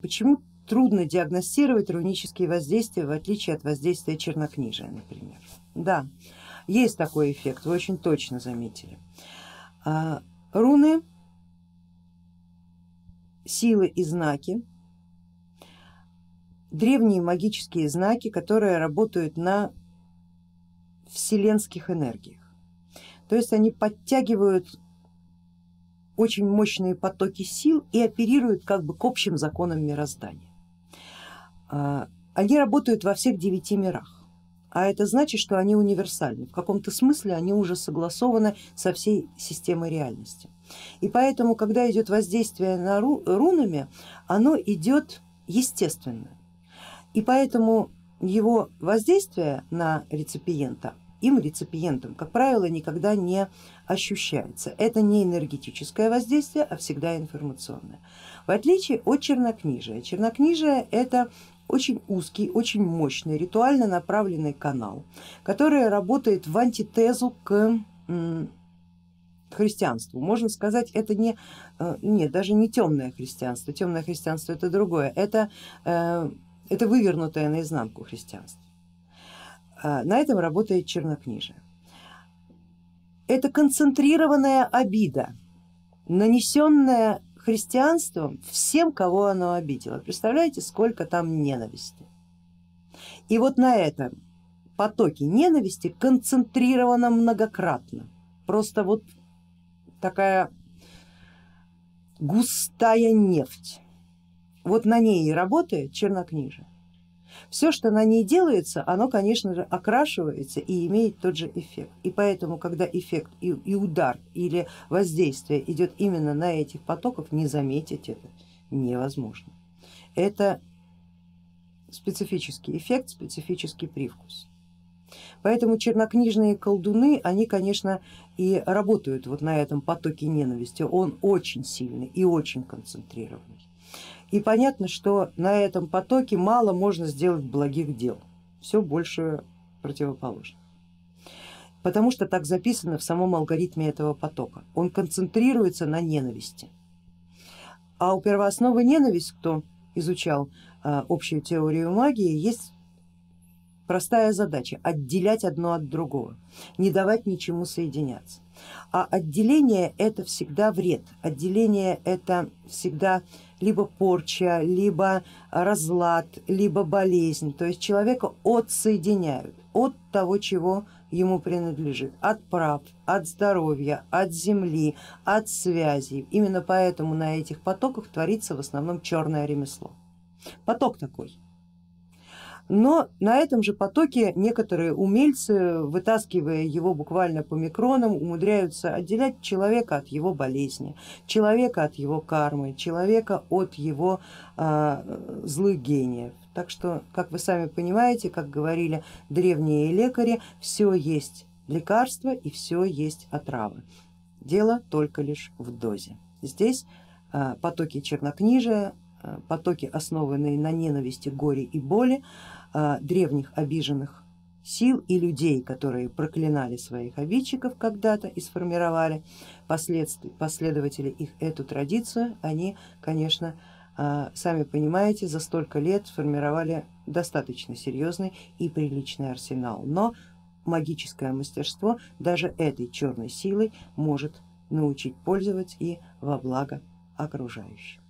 Почему трудно диагностировать рунические воздействия в отличие от воздействия чернокнижия, например? Да, есть такой эффект, вы очень точно заметили. А, руны, силы и знаки, древние магические знаки, которые работают на вселенских энергиях. То есть они подтягивают очень мощные потоки сил и оперируют как бы к общим законам мироздания. А, они работают во всех девяти мирах, а это значит, что они универсальны, в каком-то смысле они уже согласованы со всей системой реальности. И поэтому, когда идет воздействие на рунами, оно идет естественно. И поэтому его воздействие на реципиента им, реципиентом, как правило, никогда не ощущается. Это не энергетическое воздействие, а всегда информационное. В отличие от чернокнижия. Чернокнижие это очень узкий, очень мощный, ритуально направленный канал, который работает в антитезу к христианству. Можно сказать, это не, э, нет, даже не темное христианство, темное христианство это другое, это, э, это вывернутое наизнанку христианство. А, на этом работает чернокнижие. Это концентрированная обида, нанесенная христианством всем, кого оно обидело. Представляете, сколько там ненависти. И вот на этом потоке ненависти концентрировано многократно. Просто вот такая густая нефть. Вот на ней и работает чернокнижие. Все, что на ней делается, оно, конечно же, окрашивается и имеет тот же эффект. И поэтому, когда эффект и, и удар или воздействие идет именно на этих потоков, не заметить это невозможно. Это специфический эффект, специфический привкус. Поэтому чернокнижные колдуны, они, конечно, и работают вот на этом потоке ненависти. Он очень сильный и очень концентрированный. И понятно, что на этом потоке мало можно сделать благих дел, все больше противоположно. Потому что так записано в самом алгоритме этого потока. Он концентрируется на ненависти. А у первоосновы ненависть, кто изучал а, общую теорию магии, есть простая задача отделять одно от другого, не давать ничему соединяться. А отделение это всегда вред, отделение это всегда либо порча, либо разлад, либо болезнь, то есть человека отсоединяют от того, чего ему принадлежит, от прав, от здоровья, от земли, от связей. Именно поэтому на этих потоках творится в основном черное ремесло. Поток такой. Но на этом же потоке некоторые умельцы, вытаскивая его буквально по микронам, умудряются отделять человека от его болезни, человека от его кармы, человека от его э, злых гениев. Так что, как вы сами понимаете, как говорили древние лекари, все есть лекарство и все есть отрава. Дело только лишь в дозе. Здесь э, потоки чернокнижия, потоки, основанные на ненависти, горе и боли, а, древних обиженных сил и людей, которые проклинали своих обидчиков когда-то и сформировали последователи их эту традицию, они, конечно, а, сами понимаете, за столько лет сформировали достаточно серьезный и приличный арсенал. Но магическое мастерство даже этой черной силой может научить пользоваться и во благо окружающим.